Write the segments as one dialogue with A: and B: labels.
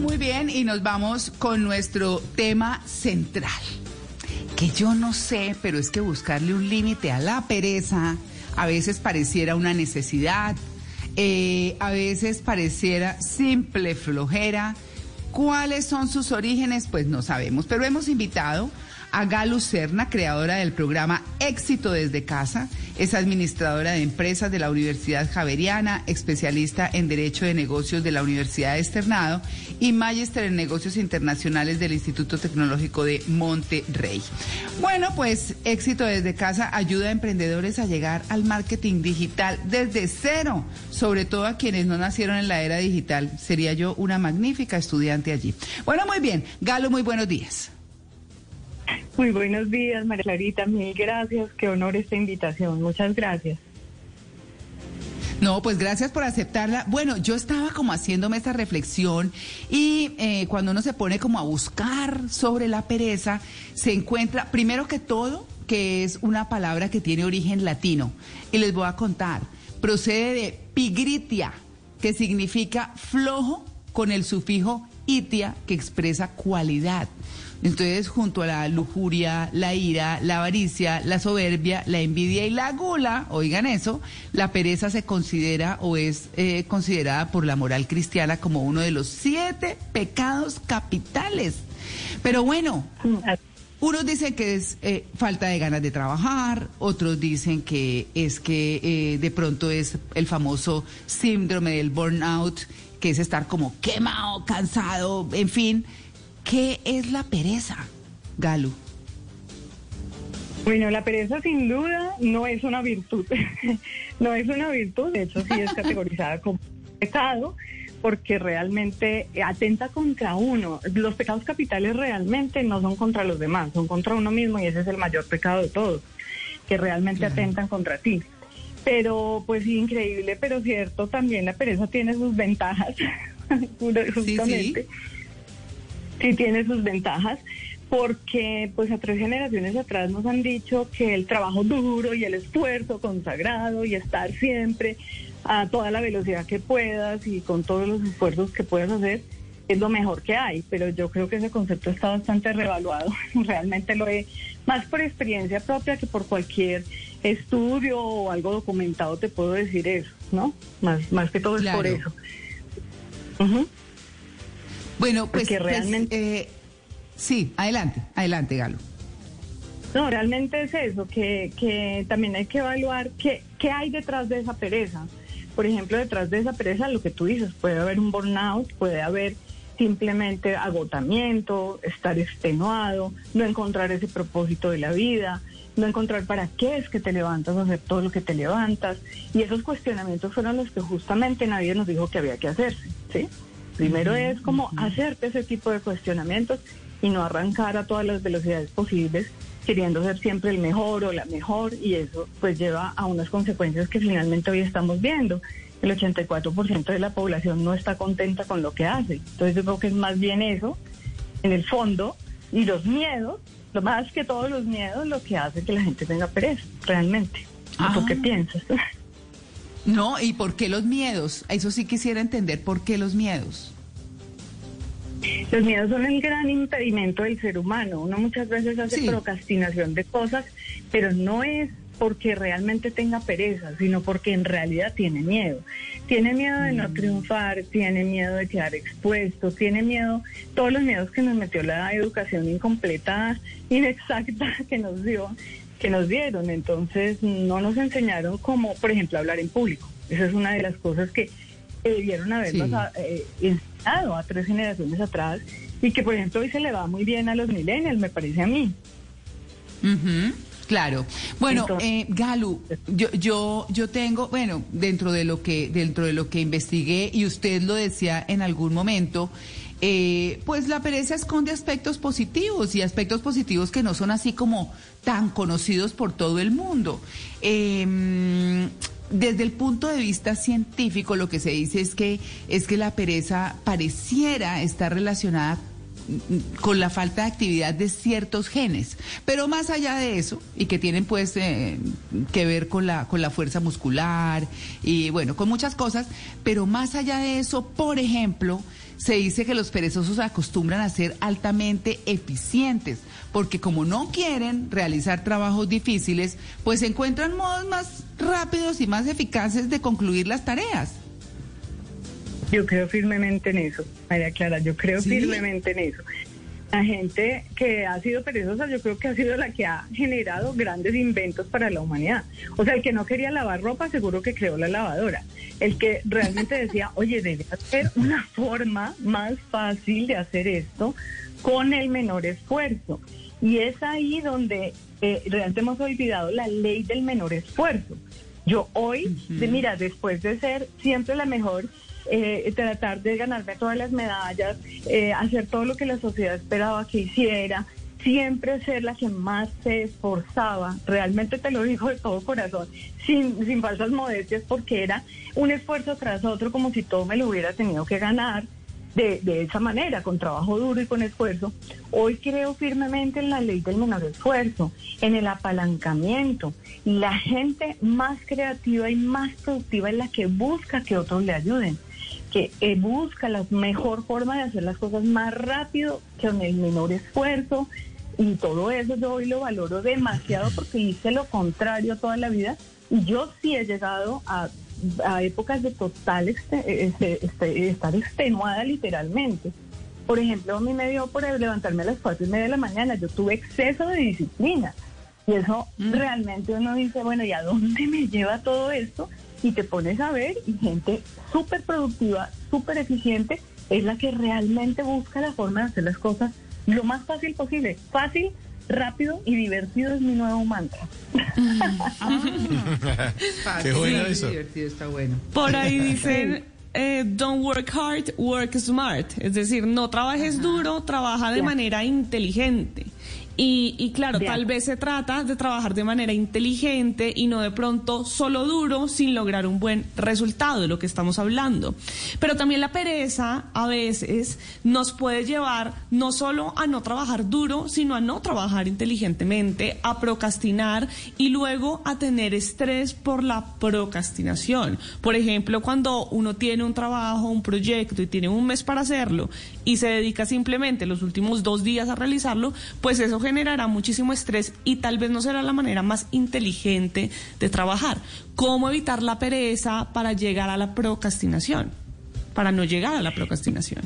A: Muy bien, y nos vamos con nuestro tema central. Que yo no sé, pero es que buscarle un límite a la pereza a veces pareciera una necesidad, eh, a veces pareciera simple flojera. ¿Cuáles son sus orígenes? Pues no sabemos, pero hemos invitado a Galu Serna, creadora del programa Éxito desde Casa. Es administradora de empresas de la Universidad Javeriana, especialista en Derecho de Negocios de la Universidad de Externado y magíster en Negocios Internacionales del Instituto Tecnológico de Monterrey. Bueno, pues Éxito desde Casa ayuda a emprendedores a llegar al marketing digital desde cero, sobre todo a quienes no nacieron en la era digital. Sería yo una magnífica estudiante allí. Bueno, muy bien. Galo, muy buenos días.
B: Muy buenos días, María Clarita. Mil gracias. Qué honor esta invitación. Muchas gracias.
A: No, pues gracias por aceptarla. Bueno, yo estaba como haciéndome esta reflexión y eh, cuando uno se pone como a buscar sobre la pereza, se encuentra, primero que todo, que es una palabra que tiene origen latino. Y les voy a contar, procede de pigritia, que significa flojo con el sufijo itia, que expresa cualidad. Entonces, junto a la lujuria, la ira, la avaricia, la soberbia, la envidia y la gula, oigan eso, la pereza se considera o es eh, considerada por la moral cristiana como uno de los siete pecados capitales. Pero bueno, unos dicen que es eh, falta de ganas de trabajar, otros dicen que es que eh, de pronto es el famoso síndrome del burnout, que es estar como quemado, cansado, en fin. ¿Qué es la pereza, Galo?
B: Bueno, la pereza sin duda no es una virtud. no es una virtud, de hecho sí es categorizada como pecado porque realmente atenta contra uno. Los pecados capitales realmente no son contra los demás, son contra uno mismo y ese es el mayor pecado de todos, que realmente atentan contra ti. Pero pues increíble, pero cierto, también la pereza tiene sus ventajas, justamente. sí sí tiene sus ventajas porque pues a tres generaciones atrás nos han dicho que el trabajo duro y el esfuerzo consagrado y estar siempre a toda la velocidad que puedas y con todos los esfuerzos que puedas hacer es lo mejor que hay, pero yo creo que ese concepto está bastante revaluado. Realmente lo he, más por experiencia propia que por cualquier estudio o algo documentado te puedo decir eso, ¿no? Más, más que todo es por eso.
A: Bueno, pues, pues realmente... Eh, sí, adelante, adelante, Galo.
B: No, realmente es eso, que, que también hay que evaluar qué, qué hay detrás de esa pereza. Por ejemplo, detrás de esa pereza, lo que tú dices, puede haber un burnout, puede haber simplemente agotamiento, estar extenuado, no encontrar ese propósito de la vida, no encontrar para qué es que te levantas a hacer todo lo que te levantas. Y esos cuestionamientos fueron los que justamente nadie nos dijo que había que hacerse, ¿sí? Primero es como hacerte ese tipo de cuestionamientos y no arrancar a todas las velocidades posibles queriendo ser siempre el mejor o la mejor y eso pues lleva a unas consecuencias que finalmente hoy estamos viendo. El 84% de la población no está contenta con lo que hace. Entonces yo creo que es más bien eso, en el fondo, y los miedos, lo más que todos los miedos, lo que hace que la gente tenga pereza, realmente. ¿Tú qué ah. piensas?
A: No, ¿y por qué los miedos? Eso sí quisiera entender por qué los miedos.
B: Los miedos son el gran impedimento del ser humano. Uno muchas veces hace procrastinación de cosas, pero no es porque realmente tenga pereza, sino porque en realidad tiene miedo. Tiene miedo de no mm. triunfar, tiene miedo de quedar expuesto, tiene miedo, todos los miedos que nos metió la educación incompleta, inexacta que nos dio, que nos dieron. Entonces no nos enseñaron cómo, por ejemplo, hablar en público. Esa es una de las cosas que debieron habernos eh, enseñado a tres generaciones atrás y que, por ejemplo, hoy se le va muy bien a los millennials, me parece a mí.
A: Claro. Bueno, eh, Galu, yo, yo, yo tengo, bueno, dentro de lo que, dentro de lo que investigué y usted lo decía en algún momento, eh, pues la pereza esconde aspectos positivos y aspectos positivos que no son así como tan conocidos por todo el mundo. Em, desde el punto de vista científico, lo que se dice es que es que la pereza pareciera estar relacionada con la falta de actividad de ciertos genes. Pero más allá de eso, y que tienen pues eh, que ver con la, con la fuerza muscular y bueno, con muchas cosas, pero más allá de eso, por ejemplo, se dice que los perezosos acostumbran a ser altamente eficientes, porque como no quieren realizar trabajos difíciles, pues encuentran modos más rápidos y más eficaces de concluir las tareas.
B: Yo creo firmemente en eso, María Clara, yo creo firmemente en eso. La gente que ha sido perezosa, yo creo que ha sido la que ha generado grandes inventos para la humanidad. O sea, el que no quería lavar ropa, seguro que creó la lavadora. El que realmente decía, oye, debe haber una forma más fácil de hacer esto con el menor esfuerzo. Y es ahí donde eh, realmente hemos olvidado la ley del menor esfuerzo. Yo hoy, mira, después de ser siempre la mejor eh, tratar de ganarme todas las medallas, eh, hacer todo lo que la sociedad esperaba que hiciera, siempre ser la que más se esforzaba, realmente te lo digo de todo corazón, sin, sin falsas modestias, porque era un esfuerzo tras otro como si todo me lo hubiera tenido que ganar. De, de, esa manera, con trabajo duro y con esfuerzo. Hoy creo firmemente en la ley del menor esfuerzo, en el apalancamiento. La gente más creativa y más productiva es la que busca que otros le ayuden que eh, busca la mejor forma de hacer las cosas más rápido, con el menor esfuerzo. Y todo eso yo hoy lo valoro demasiado porque hice lo contrario toda la vida. Y yo sí he llegado a, épocas de total este, este, este, estar extenuada literalmente. Por ejemplo, a mí me dio por levantarme a las cuatro y media de la mañana. Yo tuve exceso de disciplina. Y eso mm. realmente uno dice, bueno, ¿y a dónde me lleva todo esto? Y te pones a ver y gente súper productiva, súper eficiente, es la que realmente busca la forma de hacer las cosas lo más fácil posible. Fácil, rápido y divertido es mi nuevo mantra.
C: Qué bueno eso.
A: Divertido está bueno.
D: Por ahí dicen... Eh, don't work hard, work smart. Es decir, no trabajes duro, trabaja de manera inteligente. Y, claro, tal vez se trata de trabajar de manera inteligente y no de pronto solo duro sin lograr un buen resultado de lo que estamos hablando. Pero también la pereza a veces nos puede llevar no solo a no trabajar duro, sino a no trabajar inteligentemente, a procrastinar y luego a tener estrés por la procrastinación. Por ejemplo, cuando uno tiene un trabajo, un proyecto y tiene un mes para hacerlo y se dedica simplemente los últimos dos días a realizarlo, pues eso generará muchísimo estrés y tal vez no será la manera más inteligente de trabajar. ¿Cómo evitar la pereza para llegar a la procrastinación? Para no llegar a la procrastinación.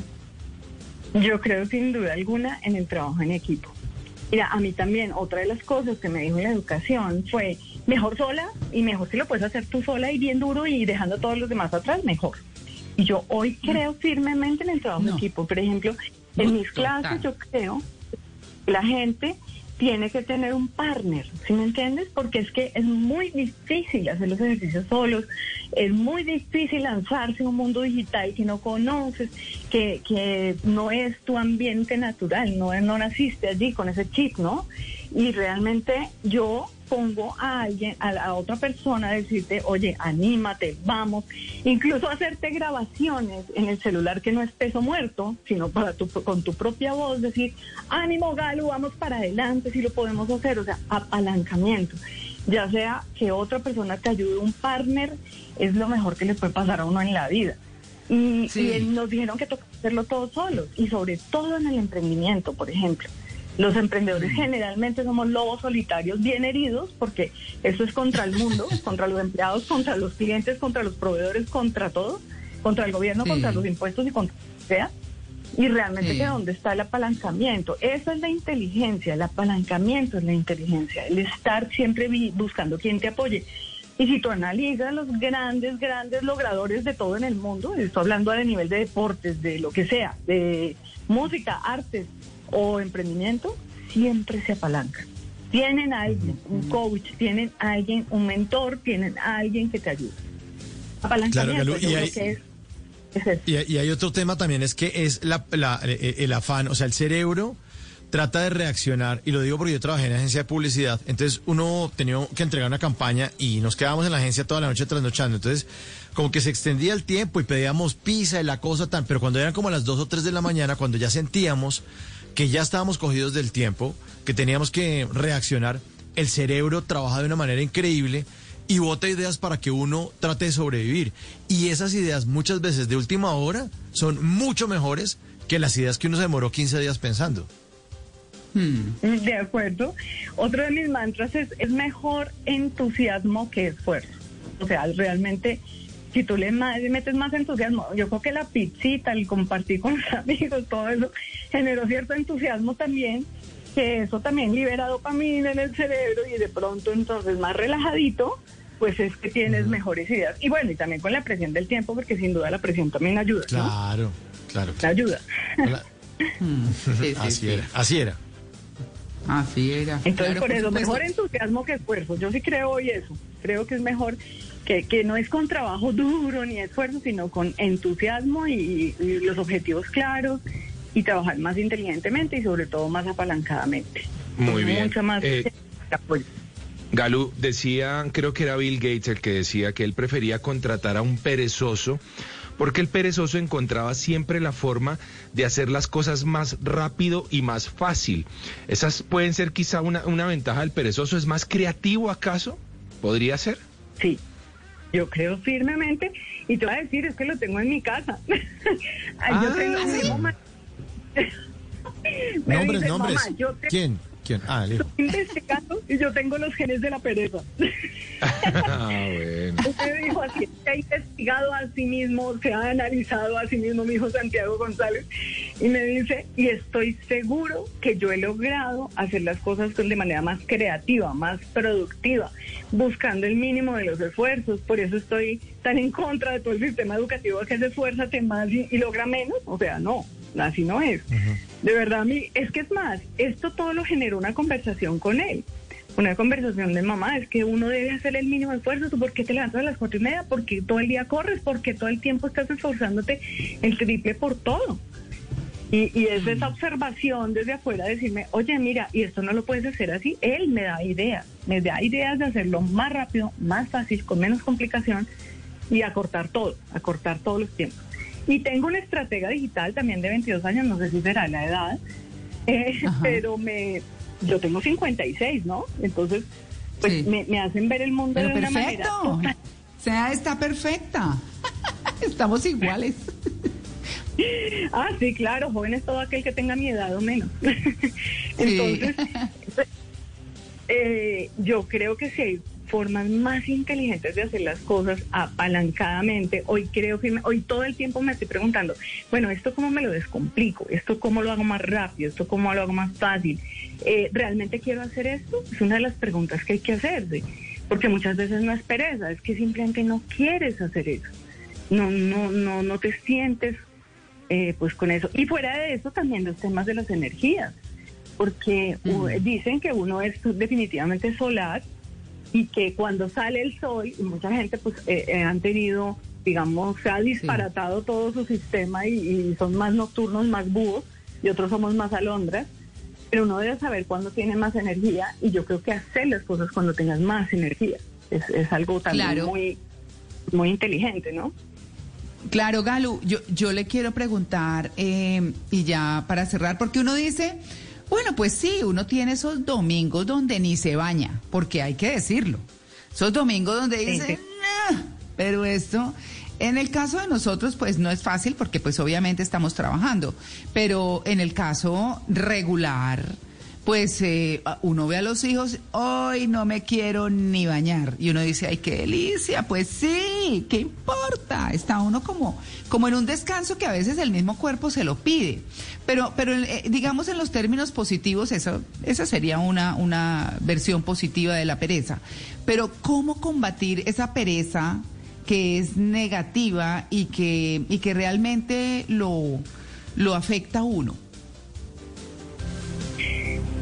B: Yo creo sin duda alguna en el trabajo en equipo. Mira, a mí también otra de las cosas que me dijo la educación fue mejor sola y mejor si lo puedes hacer tú sola y bien duro y dejando a todos los demás atrás, mejor. Y yo hoy creo firmemente en el trabajo en equipo. Por ejemplo, en mis clases yo creo la gente tiene que tener un partner, ¿sí me entiendes? Porque es que es muy difícil hacer los ejercicios solos, es muy difícil lanzarse en un mundo digital que no conoces, que, que no es tu ambiente natural, no, no naciste allí con ese chip, ¿no? Y realmente yo pongo a alguien, a, a, otra persona a decirte, oye, anímate, vamos, incluso hacerte grabaciones en el celular que no es peso muerto, sino para tu, con tu propia voz, decir, ánimo Galo, vamos para adelante, si lo podemos hacer, o sea, apalancamiento. Ya sea que otra persona te ayude, un partner, es lo mejor que le puede pasar a uno en la vida. Y, y nos dijeron que toca hacerlo todos solos, y sobre todo en el emprendimiento, por ejemplo. Los emprendedores generalmente somos lobos solitarios bien heridos porque eso es contra el mundo, contra los empleados, contra los clientes, contra los proveedores, contra todo, contra el gobierno, contra los impuestos y contra lo que sea. Y realmente que dónde está el apalancamiento. Eso es la inteligencia, el apalancamiento es la inteligencia, el estar siempre buscando quien te apoye. Y si tú analizas los grandes, grandes logradores de todo en el mundo, estoy hablando a nivel de deportes, de lo que sea, de música, artes, o emprendimiento, siempre se apalanca. Tienen a alguien, un coach, tienen a alguien, un mentor, tienen a alguien que te ayude.
C: Apalancamiento, y, hay, y, hay otro tema también, es que es la, eh, el afán, o sea, el cerebro trata de reaccionar, y lo digo porque yo trabajé en agencia de publicidad, entonces uno tenía que entregar una campaña y nos quedábamos en la agencia toda la noche trasnochando, entonces como que se extendía el tiempo y pedíamos pizza y la cosa tan, pero cuando eran como las 2 o 3 de la mañana, cuando ya sentíamos que ya estábamos cogidos del tiempo, que teníamos que reaccionar, el cerebro trabaja de una manera increíble y vota ideas para que uno trate de sobrevivir. Y esas ideas muchas veces de última hora son mucho mejores que las ideas que uno se demoró 15 días pensando.
B: Hmm. De acuerdo. Otro de mis mantras es, es mejor entusiasmo que esfuerzo. O sea, realmente, si tú le metes más entusiasmo, yo creo que la pizzita, el compartir con los amigos, todo eso, generó cierto entusiasmo también, que eso también libera dopamina en el cerebro y de pronto entonces más relajadito, pues es que tienes mejores ideas. Y bueno, y también con la presión del tiempo, porque sin duda la presión también ayuda.
C: Claro, claro.
B: La ayuda.
C: Mm, así era, así era.
A: Así era.
B: Entonces, por, eso, mejor entusiasmo que esfuerzo. Yo sí creo hoy eso. Creo que es mejor que, que no es con trabajo duro ni esfuerzo, sino con entusiasmo y, los objetivos claros y trabajar más inteligentemente y sobre todo más apalancadamente.
E: Muy bien.
B: Mucho más
E: eh, Galo decía, creo que era Bill Gates el que decía que él prefería contratar a un perezoso porque el perezoso encontraba siempre la forma de hacer las cosas más rápido y más fácil. Esas pueden ser quizá una, una ventaja del perezoso. ¿Es más creativo acaso? ¿Podría ser?
B: Sí, yo creo firmemente. Y te voy a decir, es que lo tengo en mi casa. yo
C: ah, tengo... nombres, nombres. ¿Quién? Ah,
B: Estoy investigando y yo tengo los genes de la pereza. ah, bueno. Usted dijo así, se ha investigado a sí mismo, se ha analizado a sí mismo, mi hijo Santiago González, y me dice, y estoy seguro que yo he logrado hacer las cosas de manera más creativa, más productiva, buscando el mínimo de los esfuerzos. Por eso estoy tan en contra de todo el sistema educativo que se esfuerza más y, y logra menos. O sea, no, así no es. De verdad, a mí, es que es más, esto todo lo generó una conversación con él. Una conversación de mamá, es que uno debe hacer el mínimo esfuerzo. ¿Tú por qué te levantas a las cuatro y media? Porque todo el día corres, porque todo el tiempo estás esforzándote el triple por todo. Y, y es esa observación desde afuera decirme, oye, mira, y esto no lo puedes hacer así. Él me da ideas, me da ideas de hacerlo más rápido, más fácil, con menos complicación y acortar todo, acortar todos los tiempos. Y tengo una estratega digital también de 22 años, no sé si será la edad, eh, pero me yo tengo 56, ¿no? Entonces, pues me, hacen ver el mundo de una manera
A: O sea, está perfecta. Estamos iguales.
B: ah, sí, claro, joven es todo aquel que tenga mi edad o menos. Entonces, eh, yo creo que si hay formas más inteligentes de hacer las cosas apalancadamente. Hoy creo que hoy todo el tiempo me estoy preguntando, bueno, esto cómo me lo descomplico, esto cómo lo hago más rápido, esto cómo lo hago más fácil. Eh, ¿Realmente quiero hacer esto? Es una de las preguntas que hay que hacerse, porque muchas veces no es pereza, es que simplemente no quieres hacer eso. No, no, no, no te sientes eh, pues con eso. Y fuera de eso también los temas de las energías, porque dicen que uno es definitivamente solar y que cuando sale el sol, y mucha gente pues eh, eh, han tenido, digamos, se ha disparatado todo su sistema y, son más nocturnos, más búhos, y otros somos más alondras, pero uno debe saber cuándo tiene más energía y yo creo que hacer las cosas cuando tengas más energía es, es algo también muy, muy inteligente, ¿no?
A: Claro, Galu, yo, yo le quiero preguntar, eh, y ya para cerrar, porque uno dice bueno, pues sí, uno tiene esos domingos donde ni se baña, porque hay que decirlo. Esos domingos donde dice, pero esto, en el caso de nosotros, pues no es fácil porque pues obviamente estamos trabajando, pero en el caso regular, pues eh, uno ve a los hijos, hoy no me quiero ni bañar. Y uno dice, ay, qué delicia, pues sí, ¿qué importa? Está uno como, como en un descanso que a veces el mismo cuerpo se lo pide. Pero, pero eh, digamos en los términos positivos, eso, esa sería una, una versión positiva de la pereza. Pero ¿cómo combatir esa pereza que es negativa y que, y que realmente lo, lo afecta a uno?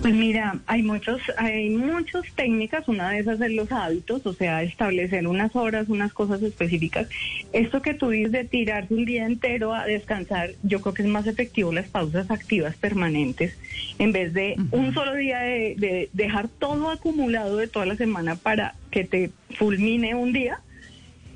B: Pues mira, hay muchos, hay muchas técnicas, una de esas es los hábitos, o sea, establecer unas horas, unas cosas específicas. Esto que tú dices de tirarse un día entero a descansar, yo creo que es más efectivo las pausas activas permanentes, en vez de un solo día de, de dejar todo acumulado de toda la semana para que te fulmine un día.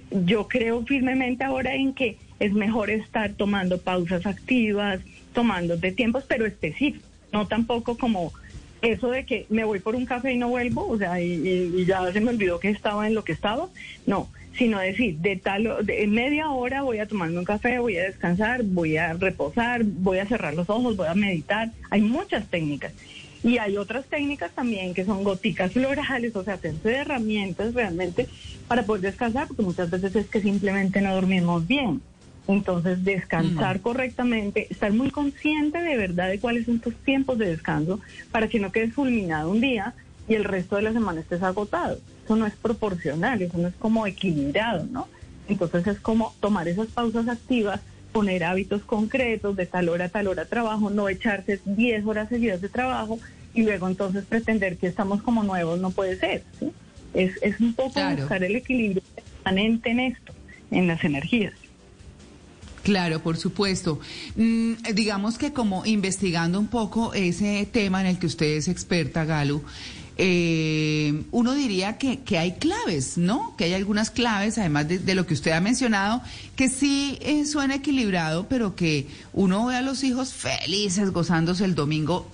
B: Yo creo firmemente ahora en que es mejor estar tomando pausas activas, tomando de tiempos, pero específicos, no tampoco como eso de que me voy por un café y no vuelvo, o sea, y, ya se me olvidó que estaba en lo que estaba, no, sino decir, de tal, de, media hora voy a tomarme un café, voy a descansar, voy a reposar, voy a cerrar los ojos, voy a meditar, hay muchas técnicas. Y hay otras técnicas también que son goticas florales, o sea, hacerse de herramientas realmente para poder descansar, porque muchas veces es que simplemente no dormimos bien. Entonces, descansar correctamente, estar muy consciente de verdad de cuáles son tus tiempos de descanso para que no quedes fulminado un día y el resto de la semana estés agotado. Eso no es proporcional, eso no es como equilibrado, ¿no? Entonces es como tomar esas pausas activas, poner hábitos concretos de tal hora a tal hora trabajo, no echarse 10 horas seguidas de trabajo y luego entonces pretender que estamos como nuevos no puede ser. ¿sí? Es, es un poco buscar el equilibrio permanente en esto, en las energías.
A: Claro, por supuesto. Mm, digamos que como investigando un poco ese tema en el que usted es experta, Galo, eh, uno diría que, que, hay claves, ¿no? Que hay algunas claves, además de, lo que usted ha mencionado, que sí eh, suena equilibrado, pero que uno ve a los hijos felices gozándose el domingo,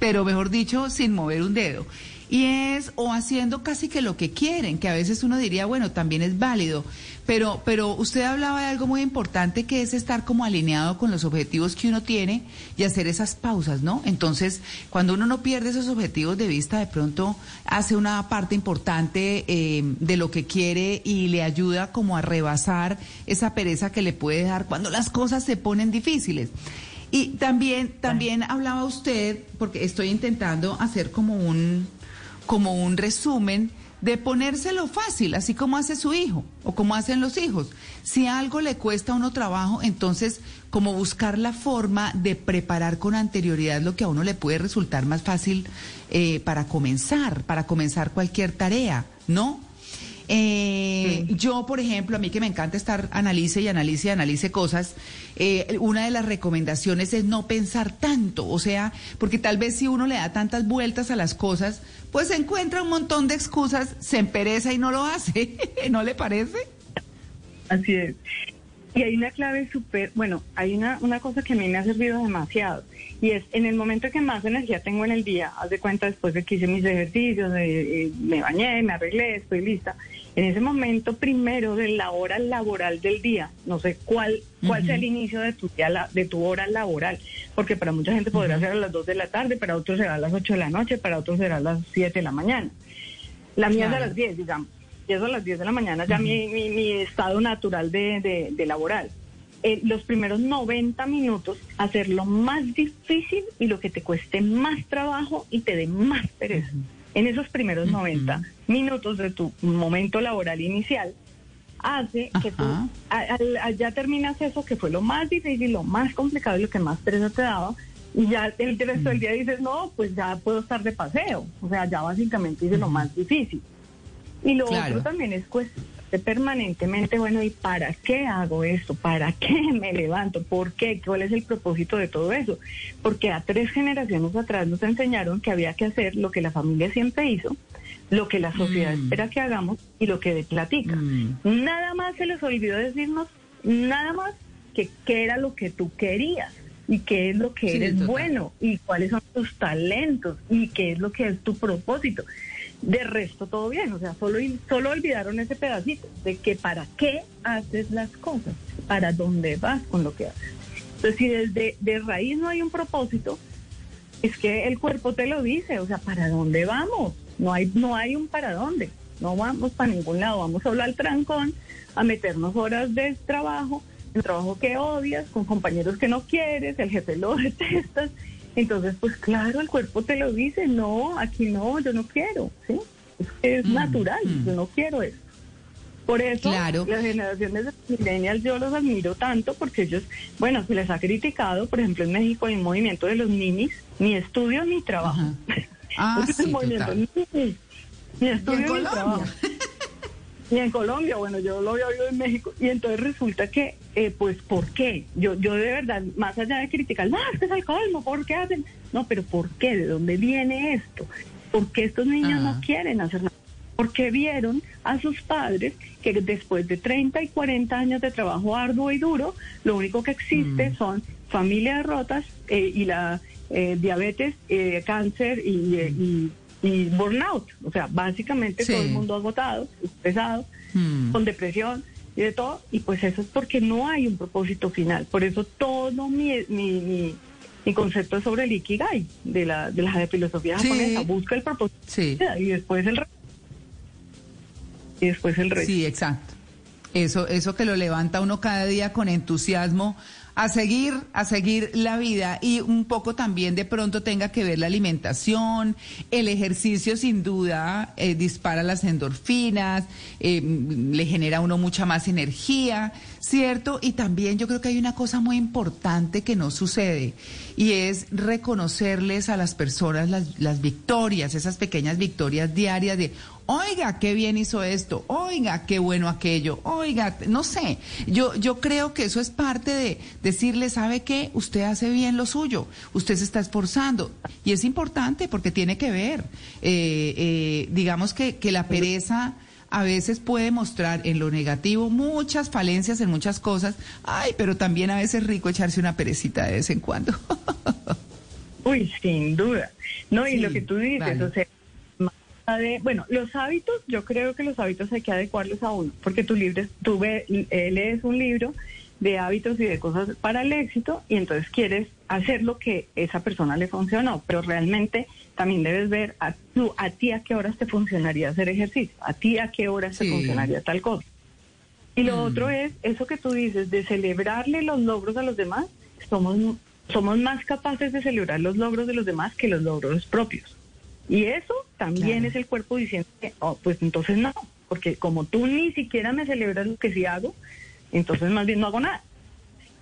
A: pero mejor dicho, sin mover un dedo y es o haciendo casi que lo que quieren, que a veces uno diría, bueno, también es válido, pero, pero usted hablaba de algo muy importante que es estar como alineado con los objetivos que uno tiene y hacer esas pausas, ¿no? Entonces, cuando uno no pierde esos objetivos de vista, de pronto hace una parte importante eh, de lo que quiere y le ayuda como a rebasar esa pereza que le puede dar cuando las cosas se ponen difíciles. Y también, también hablaba usted, porque estoy intentando hacer como un, como un resumen de ponérselo fácil, así como hace su hijo o como hacen los hijos. Si algo le cuesta a uno trabajo, entonces como buscar la forma de preparar con anterioridad lo que a uno le puede resultar más fácil eh, para comenzar, para comenzar cualquier tarea, ¿no? Eh, yo, por ejemplo, a mí que me encanta estar analice y analice y analice cosas, eh, una de las recomendaciones es no pensar tanto, o sea, porque tal vez si uno le da tantas vueltas a las cosas, pues encuentra un montón de excusas, se empereza y no lo hace, ¿no le parece?
B: Así es. Y hay una clave súper, bueno, hay una, una cosa que a mí me ha servido demasiado y es en el momento que más energía tengo en el día, haz de cuenta después de que hice mis ejercicios, eh, me bañé, me arreglé, estoy lista, en ese momento primero de la hora laboral del día, no sé cuál cuál sea el inicio de tu día, de tu hora laboral, porque para mucha gente podrá ser a las 2 de la tarde, para otros será a las 8 de la noche, para otros será a las 7 de la mañana. La mía es a las 10, digamos. Y eso a las 10 de la mañana ya mi, mi, estado natural de, de, laboral. Eh, los primeros 90 minutos, hacer lo más difícil y lo que te cueste más trabajo y te dé más pereza en esos primeros 90 minutos de tu momento laboral inicial, hace que tú ya terminas eso que fue lo más difícil, lo más complicado y lo que más pereza te daba, y ya el resto del día dices, no, pues ya puedo estar de paseo, o sea, ya básicamente hice lo más difícil. Y lo otro también es cuestión permanentemente, bueno, ¿y para qué hago esto? ¿Para qué me levanto? ¿Por qué? ¿Cuál es el propósito de todo eso? Porque a tres generaciones atrás nos enseñaron que había que hacer lo que la familia siempre hizo, lo que la sociedad mm. espera que hagamos y lo que de platica. Mm. Nada más se les olvidó decirnos, nada más que qué era lo que tú querías y qué es lo que eres bueno y cuáles son tus talentos y qué es lo que es tu propósito. De resto todo bien, o sea, solo, solo olvidaron ese pedacito de que para qué haces las cosas, para dónde vas con lo que haces. Entonces, si desde de raíz no hay un propósito, es que el cuerpo te lo dice, o sea, ¿para dónde vamos? No hay, no hay un para dónde, no vamos para ningún lado, vamos solo al trancón, a meternos horas de trabajo, el trabajo que odias, con compañeros que no quieres, el jefe lo detestas, entonces, pues claro, el cuerpo te lo dice, no, aquí no, yo no quiero, ¿sí? Es, mm, natural, mm. yo no quiero eso. Por eso las generaciones de millennials yo los admiro tanto porque ellos, bueno, se les ha criticado, por ejemplo en México hay un movimiento de los ninis, ni estudio ni trabajo.
A: Ah, sí,
B: movimiento, ni, estudio ni trabajo. Y en Colombia, bueno, yo lo había oído en México, y entonces resulta que, eh, pues, ¿por qué? Yo, yo de verdad, más allá de criticar, no, es que es el colmo, ¿por qué hacen? No, pero ¿por qué? ¿De dónde viene esto? ¿Por qué estos niños no quieren hacer nada? porque vieron a sus padres que después de 30 y 40 años de trabajo arduo y duro, lo único que existe mm. son familias rotas eh, y la eh, diabetes, eh, cáncer y, burnout. O sea, básicamente todo el mundo agotado, pesado, mm. con depresión y de todo. Y pues eso es porque no hay un propósito final. Por eso todo mi, mi, mi, concepto es sobre el Ikigai, de la, de la filosofía japonesa. Busca el propósito y después el y después el resto.
A: Sí, exacto. Eso, eso que lo levanta uno cada día con entusiasmo a seguir, a seguir la vida y un poco también de pronto tenga que ver la alimentación, el ejercicio sin duda eh, dispara las endorfinas, eh, le genera a uno mucha más energía, ¿cierto? Y también yo creo que hay una cosa muy importante que no sucede y es reconocerles a las personas las, las victorias, esas pequeñas victorias diarias de, oiga, qué bien hizo esto, oiga, qué bueno aquello, oiga, no sé, yo, yo creo que eso es parte de decirle, ¿sabe qué? Usted hace bien lo suyo, usted se está esforzando. Y es importante porque tiene que ver, eh, eh, digamos que, que la pereza a veces puede mostrar en lo negativo muchas falencias en muchas cosas, ay, pero también a veces es rico echarse una perecita de vez en cuando.
B: Uy, sin duda. No, y lo que tú dices, o sea, bueno, los hábitos, yo creo que los hábitos hay que adecuarlos a uno, porque tu libro, tú eh, lees un libro de hábitos y de cosas para el éxito y entonces quieres hacer lo que esa persona le funcionó, pero realmente también debes ver a, tú, a ti a qué horas te funcionaría hacer ejercicio, a ti a qué horas te funcionaría tal cosa. Y lo mm. otro es eso que tú dices de celebrarle los logros a los demás, somos, somos más capaces de celebrar los logros de los demás que los logros propios. Y eso también es el cuerpo diciendo que, oh, pues entonces no, porque como tú ni siquiera me celebras lo que sí hago, entonces más bien no hago nada.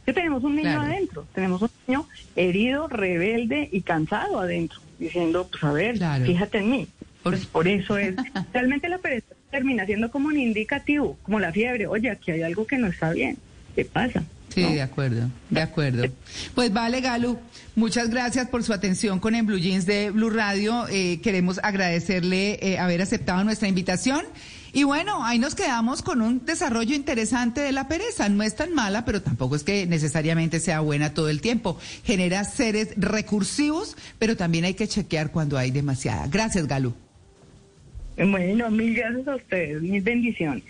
B: Que tenemos un niño adentro, tenemos un niño herido, rebelde y cansado adentro, diciendo, pues a ver, fíjate en mí. Pues por eso es, realmente la pereza termina siendo como un indicativo, como la fiebre, oye, aquí hay algo que no está bien, ¿qué pasa?
A: Sí, de acuerdo, de acuerdo. Pues vale, Galu, muchas gracias por su atención con el Blue Jeans de Blue Radio. Eh, queremos agradecerle eh, haber aceptado nuestra invitación. Y bueno, ahí nos quedamos con un desarrollo interesante de la pereza. No es tan mala, pero tampoco es que necesariamente sea buena todo el tiempo. Genera seres recursivos, pero también hay que chequear cuando hay demasiada. Gracias, Galu.
B: Bueno, mil gracias a ustedes. Mil bendiciones.